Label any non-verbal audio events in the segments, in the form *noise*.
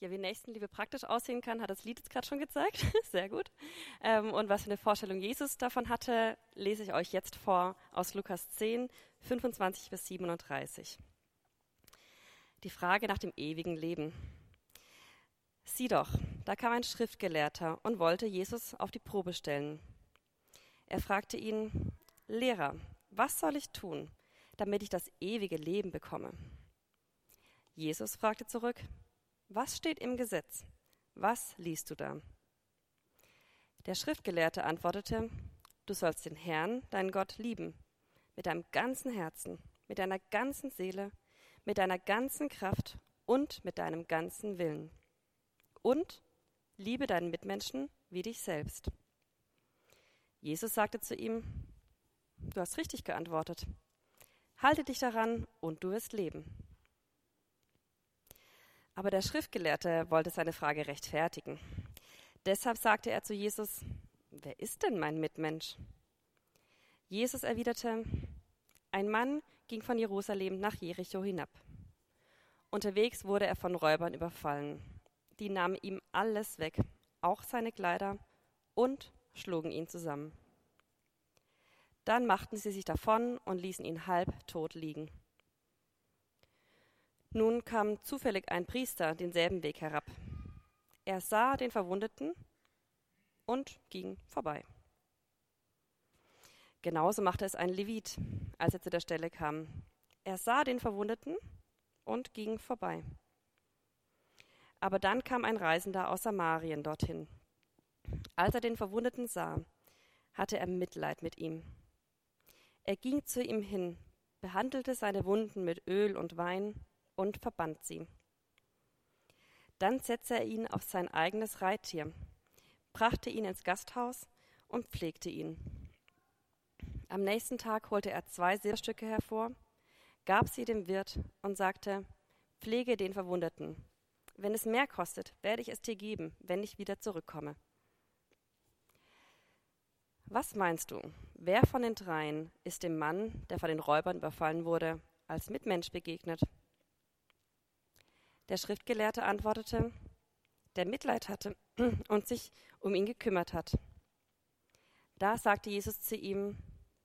Ja, wie Nächstenliebe praktisch aussehen kann, hat das Lied jetzt gerade schon gezeigt. *laughs* Sehr gut. Ähm, und was für eine Vorstellung Jesus davon hatte, lese ich euch jetzt vor aus Lukas 10, 25 bis 37. Die Frage nach dem ewigen Leben. Sieh doch, da kam ein Schriftgelehrter und wollte Jesus auf die Probe stellen. Er fragte ihn, Lehrer, was soll ich tun, damit ich das ewige Leben bekomme? Jesus fragte zurück, was steht im Gesetz? Was liest du da? Der Schriftgelehrte antwortete, du sollst den Herrn, deinen Gott, lieben, mit deinem ganzen Herzen, mit deiner ganzen Seele, mit deiner ganzen Kraft und mit deinem ganzen Willen. Und liebe deinen Mitmenschen wie dich selbst. Jesus sagte zu ihm, du hast richtig geantwortet. Halte dich daran und du wirst leben. Aber der Schriftgelehrte wollte seine Frage rechtfertigen. Deshalb sagte er zu Jesus, wer ist denn mein Mitmensch? Jesus erwiderte, ein Mann ging von Jerusalem nach Jericho hinab. Unterwegs wurde er von Räubern überfallen. Die nahmen ihm alles weg, auch seine Kleider, und schlugen ihn zusammen. Dann machten sie sich davon und ließen ihn halb tot liegen. Nun kam zufällig ein Priester denselben Weg herab. Er sah den Verwundeten und ging vorbei. Genauso machte es ein Levit, als er zu der Stelle kam. Er sah den Verwundeten und ging vorbei. Aber dann kam ein Reisender aus Samarien dorthin. Als er den Verwundeten sah, hatte er Mitleid mit ihm. Er ging zu ihm hin, behandelte seine Wunden mit Öl und Wein und verband sie. Dann setzte er ihn auf sein eigenes Reittier, brachte ihn ins Gasthaus und pflegte ihn. Am nächsten Tag holte er zwei Silberstücke hervor, gab sie dem Wirt und sagte, Pflege den Verwundeten. Wenn es mehr kostet, werde ich es dir geben, wenn ich wieder zurückkomme. Was meinst du, wer von den dreien ist dem Mann, der von den Räubern überfallen wurde, als Mitmensch begegnet? Der Schriftgelehrte antwortete, der Mitleid hatte *clears throat* und sich um ihn gekümmert hat. Da sagte Jesus zu ihm,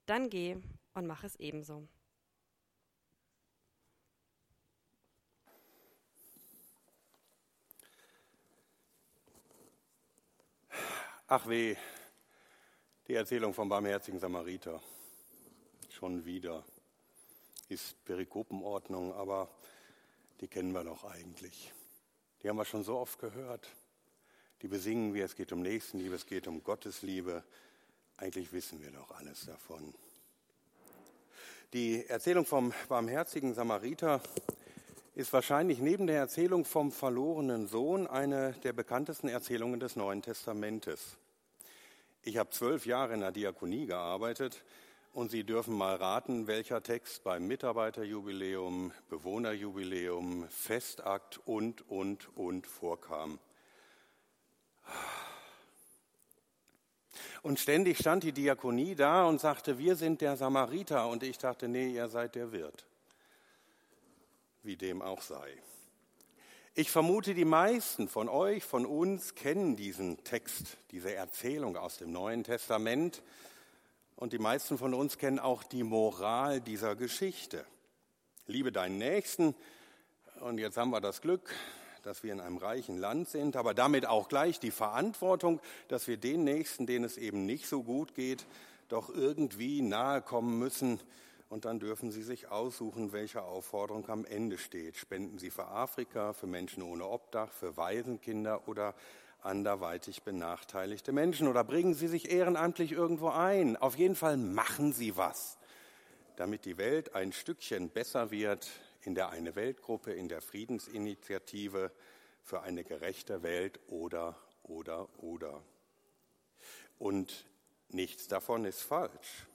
dann geh und mach es ebenso. Ach weh, die Erzählung vom barmherzigen Samariter. Schon wieder. Ist Perikopenordnung, aber die kennen wir doch eigentlich. Die haben wir schon so oft gehört. Die besingen wir, es geht um Nächstenliebe, es geht um Gottesliebe. Eigentlich wissen wir doch alles davon. Die Erzählung vom barmherzigen Samariter ist wahrscheinlich neben der Erzählung vom verlorenen Sohn eine der bekanntesten Erzählungen des Neuen Testamentes. Ich habe zwölf Jahre in der Diakonie gearbeitet und Sie dürfen mal raten, welcher Text beim Mitarbeiterjubiläum, Bewohnerjubiläum, Festakt und, und, und vorkam. Und ständig stand die Diakonie da und sagte, wir sind der Samariter. Und ich dachte, nee, ihr seid der Wirt. Wie dem auch sei. Ich vermute, die meisten von euch, von uns kennen diesen Text, diese Erzählung aus dem Neuen Testament. Und die meisten von uns kennen auch die Moral dieser Geschichte. Liebe deinen Nächsten. Und jetzt haben wir das Glück, dass wir in einem reichen Land sind, aber damit auch gleich die Verantwortung, dass wir den Nächsten, denen es eben nicht so gut geht, doch irgendwie nahe kommen müssen. Und dann dürfen Sie sich aussuchen, welche Aufforderung am Ende steht. Spenden Sie für Afrika, für Menschen ohne Obdach, für Waisenkinder oder anderweitig benachteiligte Menschen oder bringen Sie sich ehrenamtlich irgendwo ein. Auf jeden Fall machen Sie was, damit die Welt ein Stückchen besser wird in der Eine Weltgruppe, in der Friedensinitiative für eine gerechte Welt oder, oder, oder. Und nichts davon ist falsch.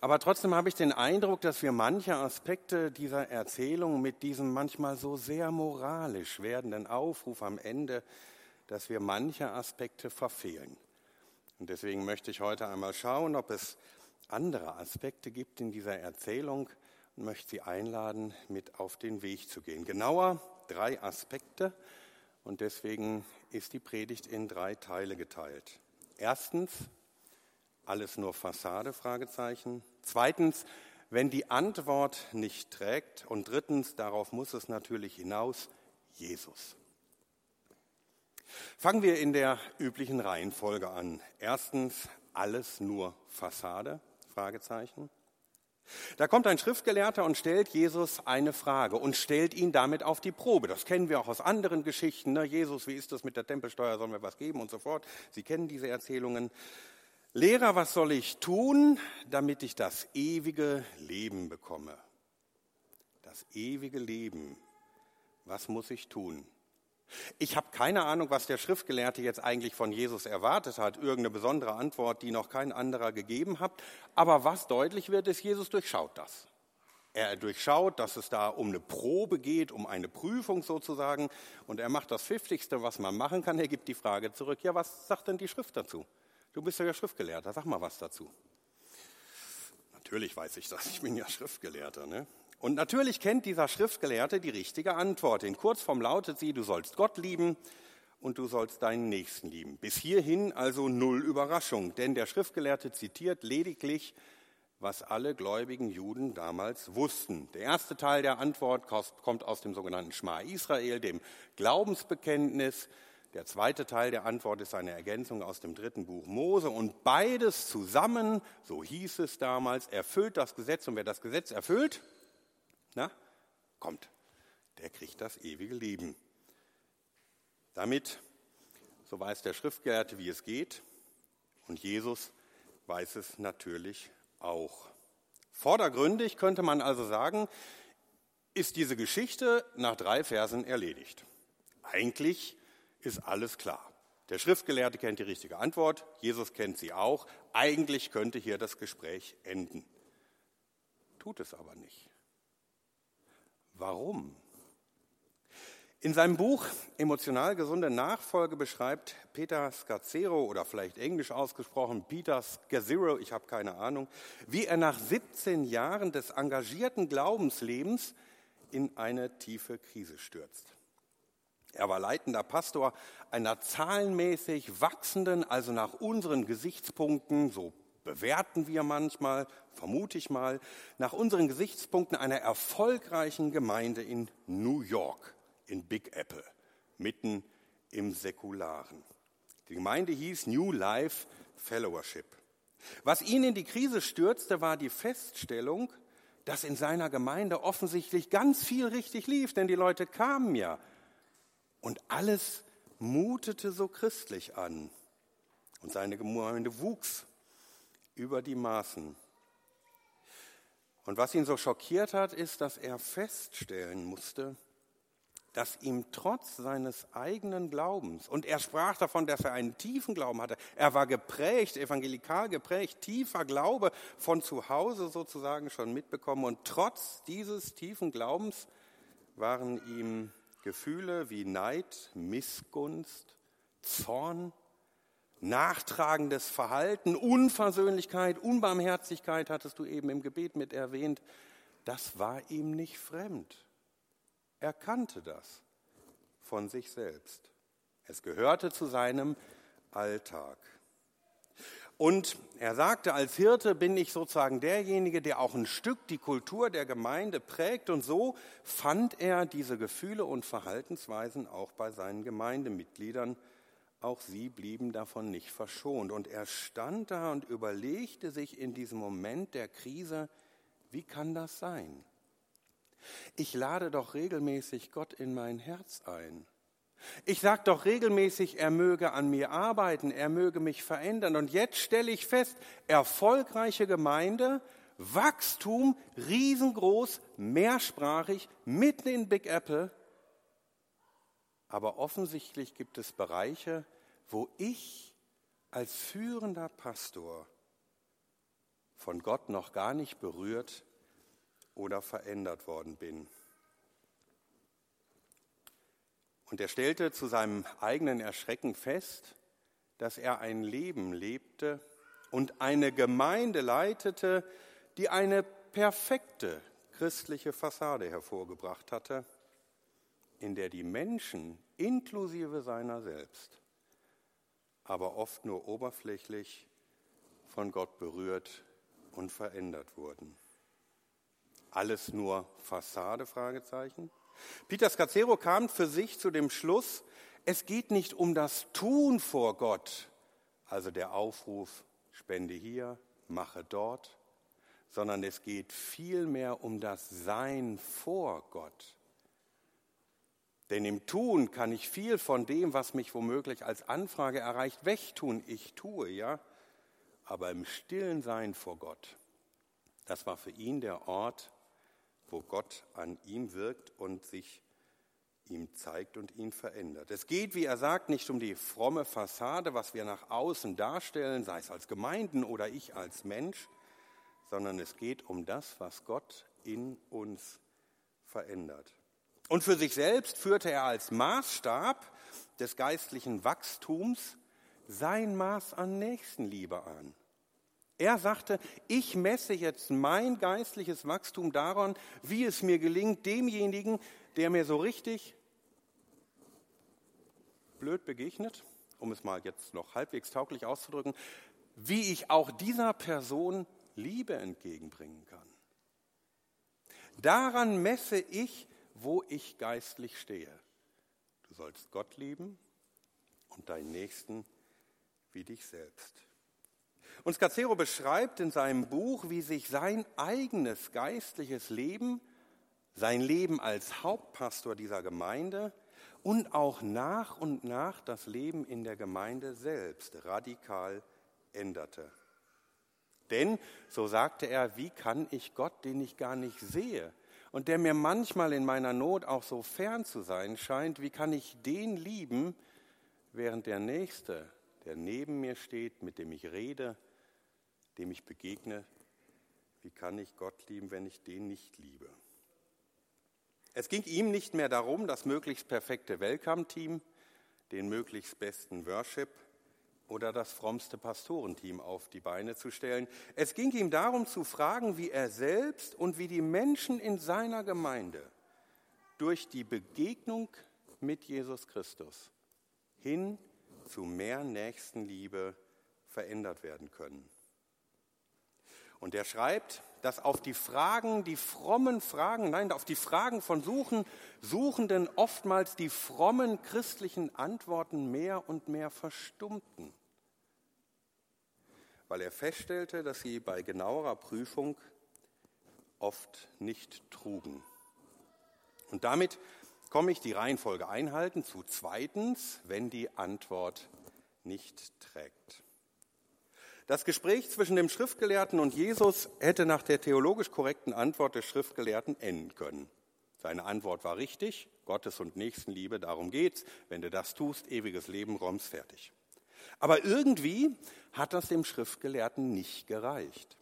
Aber trotzdem habe ich den Eindruck, dass wir manche Aspekte dieser Erzählung mit diesem manchmal so sehr moralisch werdenden Aufruf am Ende dass wir manche Aspekte verfehlen. Und deswegen möchte ich heute einmal schauen, ob es andere Aspekte gibt in dieser Erzählung, und möchte Sie einladen, mit auf den Weg zu gehen. Genauer drei Aspekte und deswegen ist die Predigt in drei Teile geteilt. Erstens, alles nur Fassade, Fragezeichen. Zweitens, wenn die Antwort nicht trägt. Und drittens, darauf muss es natürlich hinaus, Jesus. Fangen wir in der üblichen Reihenfolge an. Erstens, alles nur Fassade? Fragezeichen. Da kommt ein Schriftgelehrter und stellt Jesus eine Frage und stellt ihn damit auf die Probe. Das kennen wir auch aus anderen Geschichten. Ne? Jesus, wie ist das mit der Tempelsteuer? Sollen wir was geben und so fort? Sie kennen diese Erzählungen. Lehrer, was soll ich tun, damit ich das ewige Leben bekomme? Das ewige Leben. Was muss ich tun? Ich habe keine Ahnung, was der Schriftgelehrte jetzt eigentlich von Jesus erwartet hat, irgendeine besondere Antwort, die noch kein anderer gegeben hat. Aber was deutlich wird, ist, Jesus durchschaut das. Er durchschaut, dass es da um eine Probe geht, um eine Prüfung sozusagen. Und er macht das Pfiffigste, was man machen kann. Er gibt die Frage zurück, ja, was sagt denn die Schrift dazu? Du bist ja Schriftgelehrter, sag mal was dazu. Natürlich weiß ich das, ich bin ja Schriftgelehrter. Ne? Und natürlich kennt dieser Schriftgelehrte die richtige Antwort. In Kurzform lautet sie, du sollst Gott lieben und du sollst deinen Nächsten lieben. Bis hierhin also null Überraschung, denn der Schriftgelehrte zitiert lediglich, was alle gläubigen Juden damals wussten. Der erste Teil der Antwort kommt aus dem sogenannten Schma Israel, dem Glaubensbekenntnis. Der zweite Teil der Antwort ist eine Ergänzung aus dem dritten Buch Mose. Und beides zusammen, so hieß es damals, erfüllt das Gesetz. Und wer das Gesetz erfüllt, na, kommt, der kriegt das ewige Leben. Damit, so weiß der Schriftgelehrte, wie es geht, und Jesus weiß es natürlich auch. Vordergründig könnte man also sagen, ist diese Geschichte nach drei Versen erledigt. Eigentlich ist alles klar. Der Schriftgelehrte kennt die richtige Antwort, Jesus kennt sie auch. Eigentlich könnte hier das Gespräch enden. Tut es aber nicht. Warum? In seinem Buch Emotional gesunde Nachfolge beschreibt Peter Scazzero oder vielleicht englisch ausgesprochen Peter Scazzero, ich habe keine Ahnung, wie er nach 17 Jahren des engagierten Glaubenslebens in eine tiefe Krise stürzt. Er war leitender Pastor einer zahlenmäßig wachsenden, also nach unseren Gesichtspunkten, so bewerten wir manchmal, vermute ich mal, nach unseren Gesichtspunkten einer erfolgreichen Gemeinde in New York, in Big Apple, mitten im Säkularen. Die Gemeinde hieß New Life Fellowship. Was ihn in die Krise stürzte, war die Feststellung, dass in seiner Gemeinde offensichtlich ganz viel richtig lief, denn die Leute kamen ja. Und alles mutete so christlich an. Und seine Gemeinde wuchs über die Maßen. Und was ihn so schockiert hat, ist, dass er feststellen musste, dass ihm trotz seines eigenen Glaubens, und er sprach davon, dass er einen tiefen Glauben hatte, er war geprägt, evangelikal geprägt, tiefer Glaube von zu Hause sozusagen schon mitbekommen, und trotz dieses tiefen Glaubens waren ihm Gefühle wie Neid, Missgunst, Zorn, nachtragendes Verhalten, Unversöhnlichkeit, Unbarmherzigkeit, hattest du eben im Gebet mit erwähnt, das war ihm nicht fremd. Er kannte das von sich selbst. Es gehörte zu seinem Alltag. Und er sagte, als Hirte bin ich sozusagen derjenige, der auch ein Stück die Kultur der Gemeinde prägt. Und so fand er diese Gefühle und Verhaltensweisen auch bei seinen Gemeindemitgliedern auch sie blieben davon nicht verschont. Und er stand da und überlegte sich in diesem Moment der Krise, wie kann das sein? Ich lade doch regelmäßig Gott in mein Herz ein. Ich sage doch regelmäßig, er möge an mir arbeiten, er möge mich verändern. Und jetzt stelle ich fest, erfolgreiche Gemeinde, Wachstum, riesengroß, mehrsprachig, mitten in Big Apple, aber offensichtlich gibt es Bereiche, wo ich als führender Pastor von Gott noch gar nicht berührt oder verändert worden bin. Und er stellte zu seinem eigenen Erschrecken fest, dass er ein Leben lebte und eine Gemeinde leitete, die eine perfekte christliche Fassade hervorgebracht hatte, in der die Menschen inklusive seiner selbst, aber oft nur oberflächlich von Gott berührt und verändert wurden. Alles nur Fassade? Fragezeichen. Peter Scazzero kam für sich zu dem Schluss, es geht nicht um das Tun vor Gott, also der Aufruf, spende hier, mache dort, sondern es geht vielmehr um das Sein vor Gott. Denn im Tun kann ich viel von dem, was mich womöglich als Anfrage erreicht, wegtun. Ich tue, ja, aber im stillen Sein vor Gott. Das war für ihn der Ort, wo Gott an ihm wirkt und sich ihm zeigt und ihn verändert. Es geht, wie er sagt, nicht um die fromme Fassade, was wir nach außen darstellen, sei es als Gemeinden oder ich als Mensch, sondern es geht um das, was Gott in uns verändert. Und für sich selbst führte er als Maßstab des geistlichen Wachstums sein Maß an Nächstenliebe an. Er sagte, ich messe jetzt mein geistliches Wachstum daran, wie es mir gelingt, demjenigen, der mir so richtig blöd begegnet, um es mal jetzt noch halbwegs tauglich auszudrücken, wie ich auch dieser Person Liebe entgegenbringen kann. Daran messe ich, wo ich geistlich stehe. Du sollst Gott lieben und deinen Nächsten wie dich selbst. Und Scacero beschreibt in seinem Buch, wie sich sein eigenes geistliches Leben, sein Leben als Hauptpastor dieser Gemeinde und auch nach und nach das Leben in der Gemeinde selbst radikal änderte. Denn, so sagte er, wie kann ich Gott, den ich gar nicht sehe und der mir manchmal in meiner Not auch so fern zu sein scheint, wie kann ich den lieben, während der Nächste, der neben mir steht, mit dem ich rede, dem ich begegne, wie kann ich Gott lieben, wenn ich den nicht liebe? Es ging ihm nicht mehr darum, das möglichst perfekte Welcome-Team, den möglichst besten Worship oder das frommste Pastorenteam auf die Beine zu stellen. Es ging ihm darum zu fragen, wie er selbst und wie die Menschen in seiner Gemeinde durch die Begegnung mit Jesus Christus hin zu mehr Nächstenliebe verändert werden können. Und er schreibt, dass auf die Fragen, die frommen Fragen, nein, auf die Fragen von Suchen, Suchenden oftmals die frommen christlichen Antworten mehr und mehr verstummten, weil er feststellte, dass sie bei genauerer Prüfung oft nicht trugen. Und damit komme ich die Reihenfolge einhalten zu zweitens, wenn die Antwort nicht trägt. Das Gespräch zwischen dem Schriftgelehrten und Jesus hätte nach der theologisch korrekten Antwort des Schriftgelehrten enden können. Seine Antwort war richtig, Gottes und Nächstenliebe, darum geht's. Wenn du das tust, ewiges Leben, Roms fertig. Aber irgendwie hat das dem Schriftgelehrten nicht gereicht.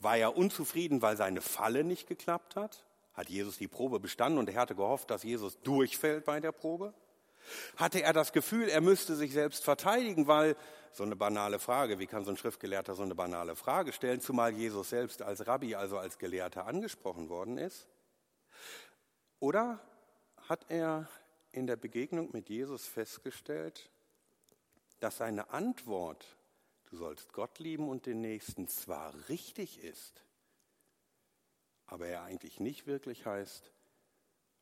War er unzufrieden, weil seine Falle nicht geklappt hat? Hat Jesus die Probe bestanden und er hatte gehofft, dass Jesus durchfällt bei der Probe? Hatte er das Gefühl, er müsste sich selbst verteidigen, weil so eine banale Frage, wie kann so ein Schriftgelehrter so eine banale Frage stellen, zumal Jesus selbst als Rabbi, also als Gelehrter angesprochen worden ist? Oder hat er in der Begegnung mit Jesus festgestellt, dass seine Antwort, du sollst Gott lieben und den Nächsten, zwar richtig ist, aber er eigentlich nicht wirklich heißt,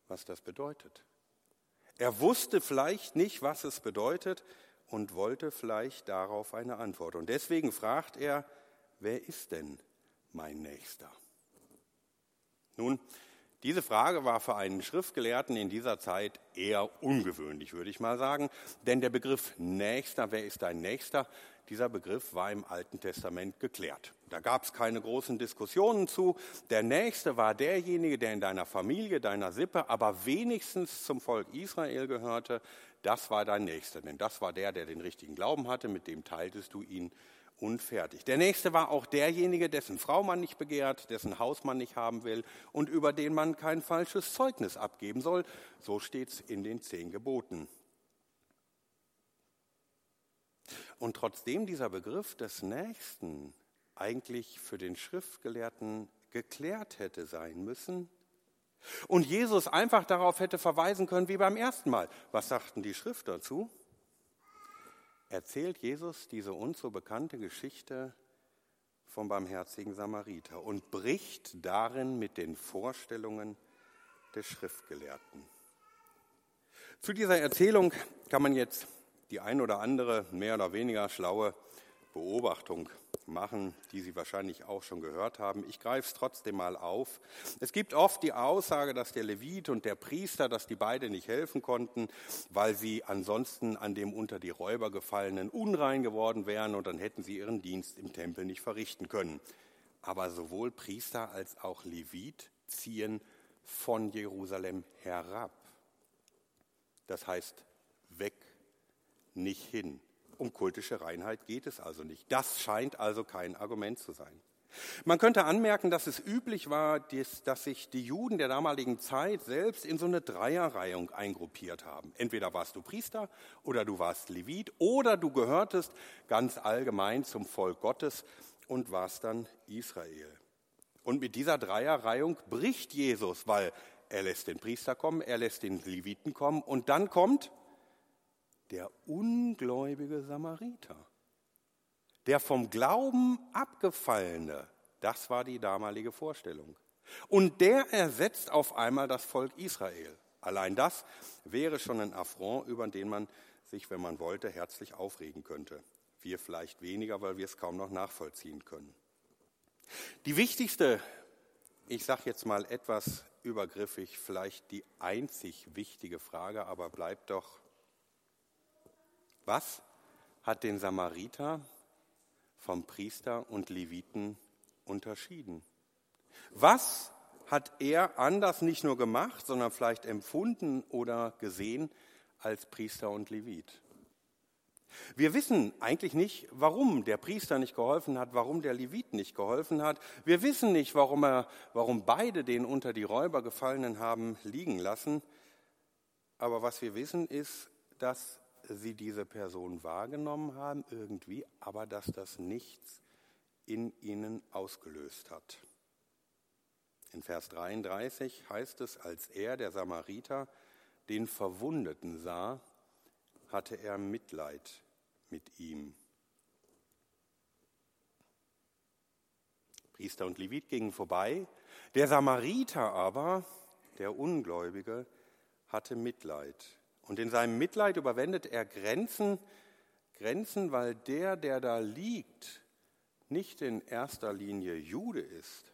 was das bedeutet. Er wusste vielleicht nicht, was es bedeutet und wollte vielleicht darauf eine Antwort. Und deswegen fragt er, wer ist denn mein Nächster? Nun, diese Frage war für einen Schriftgelehrten in dieser Zeit eher ungewöhnlich, würde ich mal sagen, denn der Begriff Nächster, wer ist dein Nächster, dieser Begriff war im Alten Testament geklärt. Da gab es keine großen Diskussionen zu. Der Nächste war derjenige, der in deiner Familie, deiner Sippe, aber wenigstens zum Volk Israel gehörte. Das war dein Nächster, denn das war der, der den richtigen Glauben hatte, mit dem teiltest du ihn und fertig. Der nächste war auch derjenige, dessen Frau man nicht begehrt, dessen Haus man nicht haben will und über den man kein falsches Zeugnis abgeben soll. So steht es in den zehn Geboten. Und trotzdem dieser Begriff des Nächsten eigentlich für den Schriftgelehrten geklärt hätte sein müssen. Und Jesus einfach darauf hätte verweisen können wie beim ersten Mal. Was sagten die Schrift dazu? Erzählt Jesus diese uns so bekannte Geschichte vom barmherzigen Samariter und bricht darin mit den Vorstellungen des Schriftgelehrten. Zu dieser Erzählung kann man jetzt die ein oder andere mehr oder weniger schlaue Beobachtung machen, die Sie wahrscheinlich auch schon gehört haben. Ich greife es trotzdem mal auf. Es gibt oft die Aussage, dass der Levit und der Priester, dass die beide nicht helfen konnten, weil sie ansonsten an dem unter die Räuber gefallenen unrein geworden wären und dann hätten sie ihren Dienst im Tempel nicht verrichten können. Aber sowohl Priester als auch Levit ziehen von Jerusalem herab. Das heißt weg, nicht hin. Um kultische Reinheit geht es also nicht. Das scheint also kein Argument zu sein. Man könnte anmerken, dass es üblich war, dass sich die Juden der damaligen Zeit selbst in so eine Dreierreihung eingruppiert haben. Entweder warst du Priester oder du warst Levit oder du gehörtest ganz allgemein zum Volk Gottes und warst dann Israel. Und mit dieser Dreierreihung bricht Jesus, weil er lässt den Priester kommen, er lässt den Leviten kommen und dann kommt der ungläubige Samariter. Der vom Glauben abgefallene, das war die damalige Vorstellung. Und der ersetzt auf einmal das Volk Israel. Allein das wäre schon ein Affront, über den man sich, wenn man wollte, herzlich aufregen könnte. Wir vielleicht weniger, weil wir es kaum noch nachvollziehen können. Die wichtigste, ich sage jetzt mal etwas übergriffig, vielleicht die einzig wichtige Frage, aber bleibt doch, was hat den Samariter vom Priester und Leviten unterschieden? Was hat er anders nicht nur gemacht, sondern vielleicht empfunden oder gesehen als Priester und Levit? Wir wissen eigentlich nicht, warum der Priester nicht geholfen hat, warum der Levit nicht geholfen hat. Wir wissen nicht, warum, er, warum beide den unter die Räuber gefallenen haben liegen lassen. Aber was wir wissen, ist, dass sie diese Person wahrgenommen haben irgendwie, aber dass das nichts in ihnen ausgelöst hat. In Vers 33 heißt es, als er, der Samariter, den Verwundeten sah, hatte er Mitleid mit ihm. Priester und Levit gingen vorbei, der Samariter aber, der Ungläubige, hatte Mitleid und in seinem Mitleid überwendet er Grenzen, Grenzen, weil der, der da liegt, nicht in erster Linie Jude ist,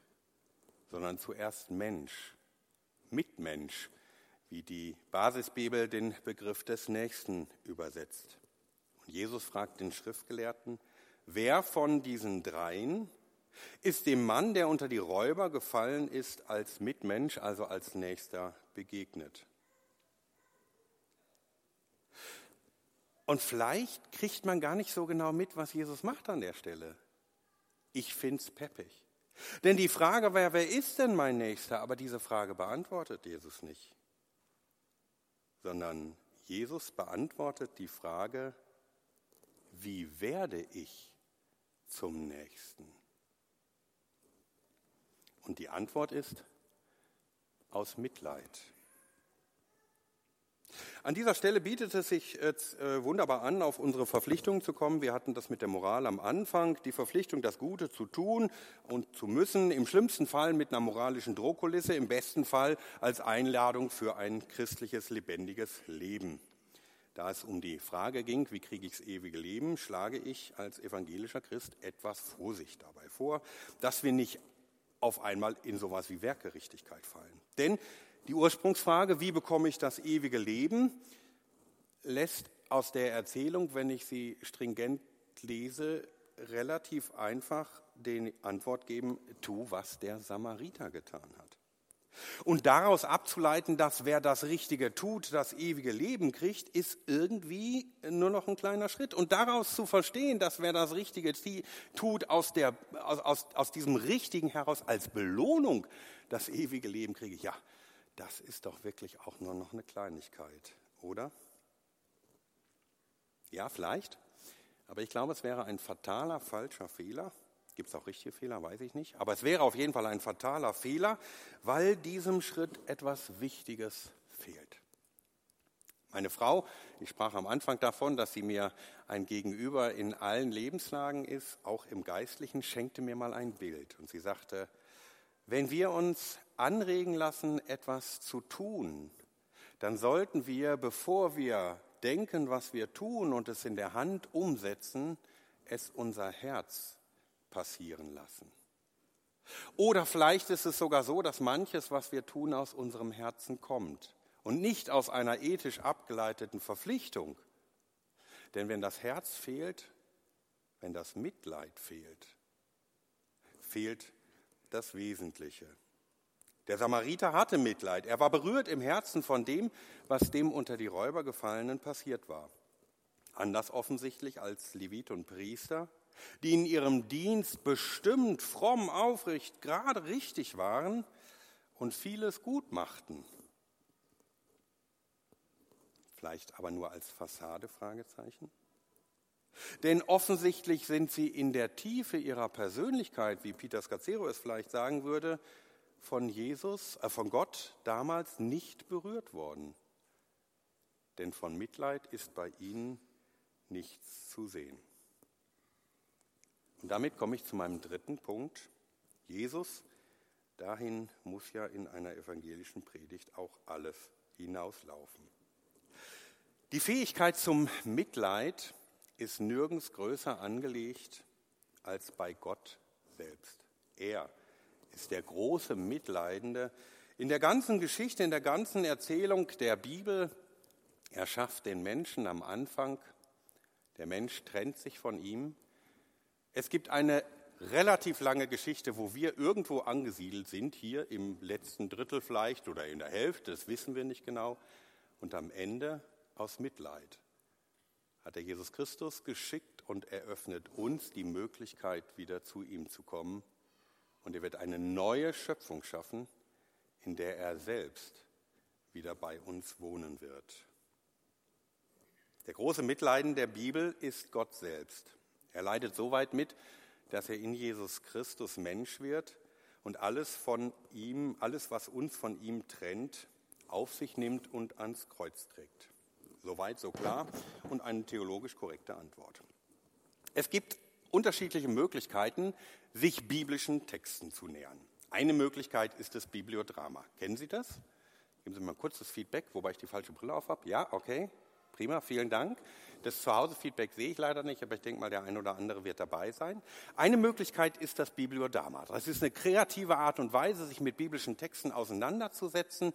sondern zuerst Mensch, Mitmensch, wie die Basisbibel den Begriff des Nächsten übersetzt. Und Jesus fragt den Schriftgelehrten, wer von diesen dreien ist dem Mann, der unter die Räuber gefallen ist, als Mitmensch, also als Nächster begegnet? Und vielleicht kriegt man gar nicht so genau mit, was Jesus macht an der Stelle. Ich find's peppig. Denn die Frage war, wer ist denn mein Nächster? Aber diese Frage beantwortet Jesus nicht. Sondern Jesus beantwortet die Frage, wie werde ich zum Nächsten? Und die Antwort ist aus Mitleid. An dieser Stelle bietet es sich jetzt äh, wunderbar an, auf unsere Verpflichtungen zu kommen. Wir hatten das mit der Moral am Anfang, die Verpflichtung, das Gute zu tun und zu müssen, im schlimmsten Fall mit einer moralischen Drohkulisse, im besten Fall als Einladung für ein christliches, lebendiges Leben. Da es um die Frage ging, wie kriege ich das ewige Leben, schlage ich als evangelischer Christ etwas Vorsicht dabei vor, dass wir nicht auf einmal in sowas wie Werkgerechtigkeit fallen. Denn die Ursprungsfrage, wie bekomme ich das ewige Leben, lässt aus der Erzählung, wenn ich sie stringent lese, relativ einfach die Antwort geben, tu, was der Samariter getan hat. Und daraus abzuleiten, dass wer das Richtige tut, das ewige Leben kriegt, ist irgendwie nur noch ein kleiner Schritt. Und daraus zu verstehen, dass wer das Richtige tut, aus, der, aus, aus diesem Richtigen heraus als Belohnung das ewige Leben kriege, ja, das ist doch wirklich auch nur noch eine Kleinigkeit, oder? Ja, vielleicht. Aber ich glaube, es wäre ein fataler, falscher Fehler, Gibt es auch richtige Fehler, weiß ich nicht. Aber es wäre auf jeden Fall ein fataler Fehler, weil diesem Schritt etwas Wichtiges fehlt. Meine Frau, ich sprach am Anfang davon, dass sie mir ein Gegenüber in allen Lebenslagen ist, auch im Geistlichen, schenkte mir mal ein Bild. Und sie sagte, wenn wir uns anregen lassen, etwas zu tun, dann sollten wir, bevor wir denken, was wir tun und es in der Hand umsetzen, es unser Herz passieren lassen. Oder vielleicht ist es sogar so, dass manches, was wir tun, aus unserem Herzen kommt und nicht aus einer ethisch abgeleiteten Verpflichtung. Denn wenn das Herz fehlt, wenn das Mitleid fehlt, fehlt das Wesentliche. Der Samariter hatte Mitleid. Er war berührt im Herzen von dem, was dem unter die Räuber gefallenen passiert war. Anders offensichtlich als Levit und Priester, die in ihrem Dienst bestimmt, fromm, aufricht, gerade richtig waren und vieles gut machten. Vielleicht aber nur als Fassade? Fragezeichen. Denn offensichtlich sind sie in der Tiefe ihrer Persönlichkeit, wie Peter Scazzero es vielleicht sagen würde, von Jesus, äh, von Gott damals nicht berührt worden. Denn von Mitleid ist bei ihnen nichts zu sehen. Und damit komme ich zu meinem dritten Punkt. Jesus, dahin muss ja in einer evangelischen Predigt auch alles hinauslaufen. Die Fähigkeit zum Mitleid ist nirgends größer angelegt als bei Gott selbst. Er ist der große Mitleidende. In der ganzen Geschichte, in der ganzen Erzählung der Bibel, er schafft den Menschen am Anfang. Der Mensch trennt sich von ihm. Es gibt eine relativ lange Geschichte, wo wir irgendwo angesiedelt sind, hier im letzten Drittel vielleicht oder in der Hälfte, das wissen wir nicht genau. Und am Ende aus Mitleid hat er Jesus Christus geschickt und eröffnet uns die Möglichkeit, wieder zu ihm zu kommen und er wird eine neue Schöpfung schaffen, in der er selbst wieder bei uns wohnen wird. Der große Mitleiden der Bibel ist Gott selbst. Er leidet so weit mit, dass er in Jesus Christus Mensch wird und alles von ihm, alles was uns von ihm trennt, auf sich nimmt und ans Kreuz trägt. Soweit, so klar und eine theologisch korrekte Antwort. Es gibt unterschiedliche Möglichkeiten, sich biblischen Texten zu nähern. Eine Möglichkeit ist das Bibliodrama. Kennen Sie das? Geben Sie mir mal das Feedback, wobei ich die falsche Brille auf habe. Ja, okay, prima, vielen Dank. Das Zuhause-Feedback sehe ich leider nicht, aber ich denke mal, der ein oder andere wird dabei sein. Eine Möglichkeit ist das Bibliodrama. Das ist eine kreative Art und Weise, sich mit biblischen Texten auseinanderzusetzen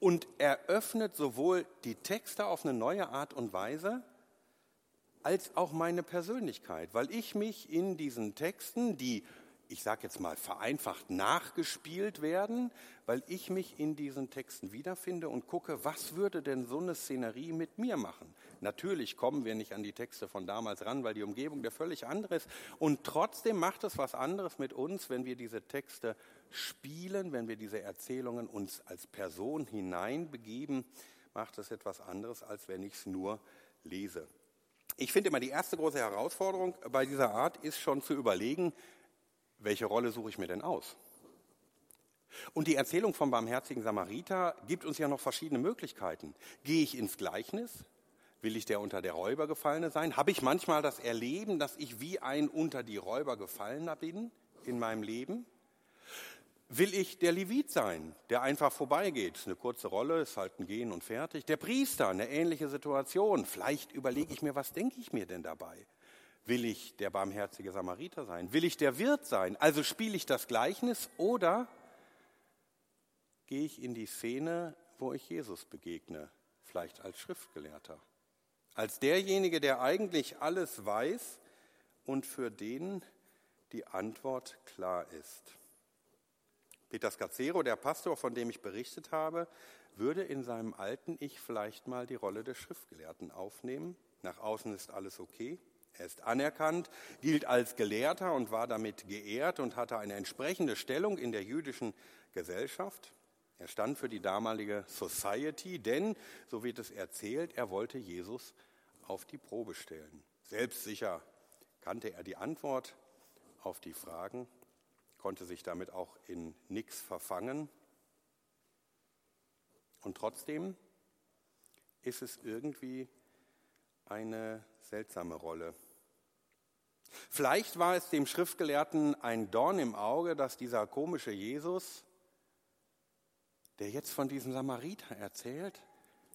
und eröffnet sowohl die Texte auf eine neue Art und Weise, als auch meine Persönlichkeit, weil ich mich in diesen Texten, die, ich sage jetzt mal, vereinfacht nachgespielt werden, weil ich mich in diesen Texten wiederfinde und gucke, was würde denn so eine Szenerie mit mir machen? Natürlich kommen wir nicht an die Texte von damals ran, weil die Umgebung der völlig andere ist. Und trotzdem macht es was anderes mit uns, wenn wir diese Texte spielen, wenn wir diese Erzählungen uns als Person hineinbegeben, macht es etwas anderes, als wenn ich es nur lese. Ich finde immer, die erste große Herausforderung bei dieser Art ist schon zu überlegen, welche Rolle suche ich mir denn aus? Und die Erzählung vom barmherzigen Samariter gibt uns ja noch verschiedene Möglichkeiten. Gehe ich ins Gleichnis? Will ich der unter der Räuber Gefallene sein? Habe ich manchmal das Erleben, dass ich wie ein unter die Räuber Gefallener bin in meinem Leben? Will ich der Levit sein, der einfach vorbeigeht? Eine kurze Rolle, ist halt ein Gehen und fertig. Der Priester, eine ähnliche Situation. Vielleicht überlege ich mir, was denke ich mir denn dabei? Will ich der barmherzige Samariter sein? Will ich der Wirt sein? Also spiele ich das Gleichnis oder gehe ich in die Szene, wo ich Jesus begegne, vielleicht als Schriftgelehrter? Als derjenige, der eigentlich alles weiß und für den die Antwort klar ist. Peter Scazzero, der Pastor, von dem ich berichtet habe, würde in seinem alten Ich vielleicht mal die Rolle des Schriftgelehrten aufnehmen. Nach außen ist alles okay. Er ist anerkannt, gilt als Gelehrter und war damit geehrt und hatte eine entsprechende Stellung in der jüdischen Gesellschaft. Er stand für die damalige Society, denn, so wird es erzählt, er wollte Jesus auf die Probe stellen. Selbstsicher kannte er die Antwort, auf die Fragen, konnte sich damit auch in nichts verfangen. Und trotzdem ist es irgendwie eine seltsame Rolle. Vielleicht war es dem Schriftgelehrten ein Dorn im Auge, dass dieser komische Jesus, der jetzt von diesem Samariter erzählt,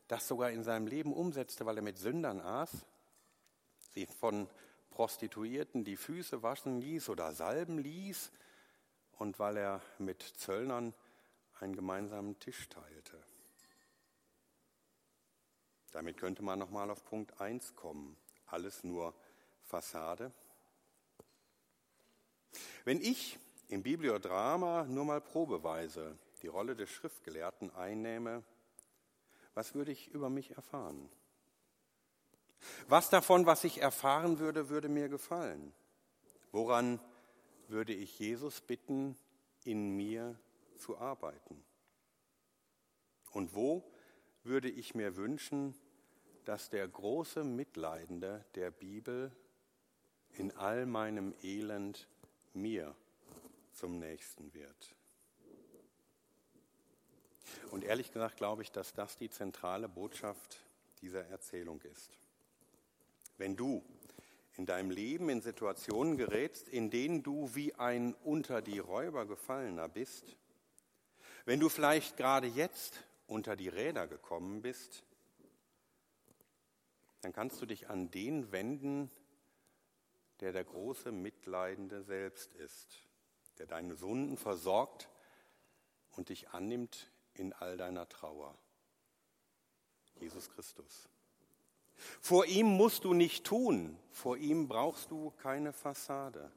das sogar in seinem Leben umsetzte, weil er mit Sündern aß, sie von Prostituierten die Füße waschen ließ oder salben ließ und weil er mit Zöllnern einen gemeinsamen Tisch teilte. Damit könnte man nochmal auf Punkt 1 kommen. Alles nur Fassade. Wenn ich im Bibliodrama nur mal probeweise die Rolle des Schriftgelehrten einnehme, was würde ich über mich erfahren? Was davon, was ich erfahren würde, würde mir gefallen? Woran würde ich Jesus bitten, in mir zu arbeiten? Und wo würde ich mir wünschen, dass der große Mitleidende der Bibel in all meinem Elend mir zum Nächsten wird. Und ehrlich gesagt glaube ich, dass das die zentrale Botschaft dieser Erzählung ist. Wenn du in deinem Leben in Situationen gerätst, in denen du wie ein unter die Räuber gefallener bist, wenn du vielleicht gerade jetzt unter die Räder gekommen bist, dann kannst du dich an den wenden, der der große Mitleidende selbst ist, der deine Sünden versorgt und dich annimmt in all deiner Trauer. Jesus Christus. Vor ihm musst du nicht tun, vor ihm brauchst du keine Fassade.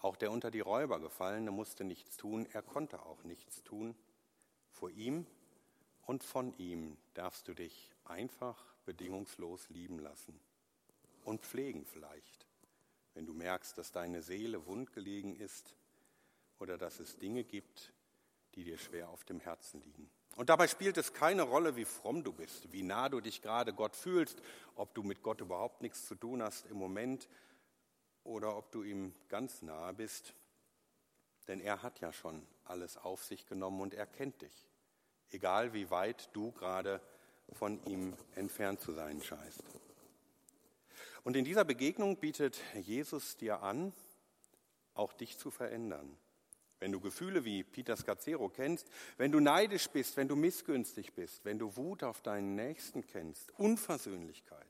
Auch der unter die Räuber gefallene musste nichts tun, er konnte auch nichts tun. Vor ihm und von ihm darfst du dich einfach bedingungslos lieben lassen und pflegen vielleicht, wenn du merkst, dass deine Seele wundgelegen ist oder dass es Dinge gibt, die dir schwer auf dem Herzen liegen. Und dabei spielt es keine Rolle, wie fromm du bist, wie nah du dich gerade Gott fühlst, ob du mit Gott überhaupt nichts zu tun hast im Moment oder ob du ihm ganz nahe bist. Denn er hat ja schon alles auf sich genommen und er kennt dich, egal wie weit du gerade von ihm entfernt zu sein scheinst. Und in dieser Begegnung bietet Jesus dir an, auch dich zu verändern. Wenn du Gefühle wie Peter Scazzero kennst, wenn du neidisch bist, wenn du missgünstig bist, wenn du Wut auf deinen Nächsten kennst, Unversöhnlichkeit,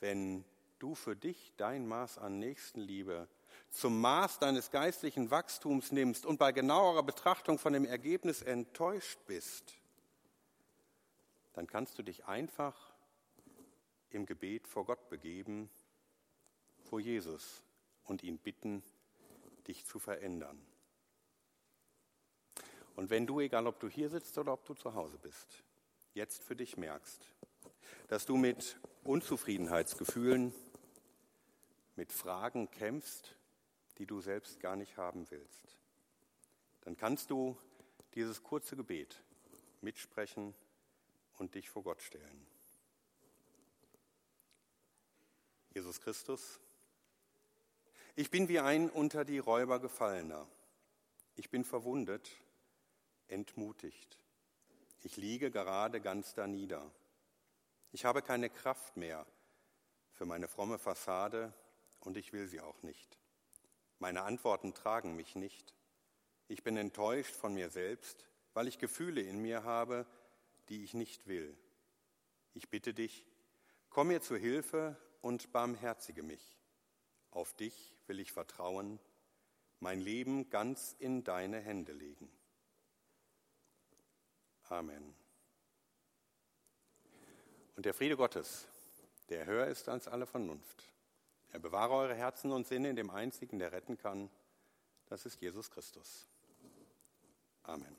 wenn du für dich dein Maß an Nächstenliebe zum Maß deines geistlichen Wachstums nimmst und bei genauerer Betrachtung von dem Ergebnis enttäuscht bist, dann kannst du dich einfach im Gebet vor Gott begeben, vor Jesus und ihn bitten, dich zu verändern. Und wenn du, egal ob du hier sitzt oder ob du zu Hause bist, jetzt für dich merkst, dass du mit Unzufriedenheitsgefühlen, mit Fragen kämpfst, die du selbst gar nicht haben willst, dann kannst du dieses kurze Gebet mitsprechen und dich vor Gott stellen. Jesus Christus, ich bin wie ein unter die Räuber gefallener. Ich bin verwundet, entmutigt. Ich liege gerade ganz da nieder. Ich habe keine Kraft mehr für meine fromme Fassade und ich will sie auch nicht. Meine Antworten tragen mich nicht. Ich bin enttäuscht von mir selbst, weil ich Gefühle in mir habe, die ich nicht will. Ich bitte dich, komm mir zu Hilfe und barmherzige mich. Auf dich will ich vertrauen, mein Leben ganz in deine Hände legen. Amen. Und der Friede Gottes, der höher ist als alle Vernunft, er bewahre eure Herzen und Sinne in dem Einzigen, der retten kann, das ist Jesus Christus. Amen.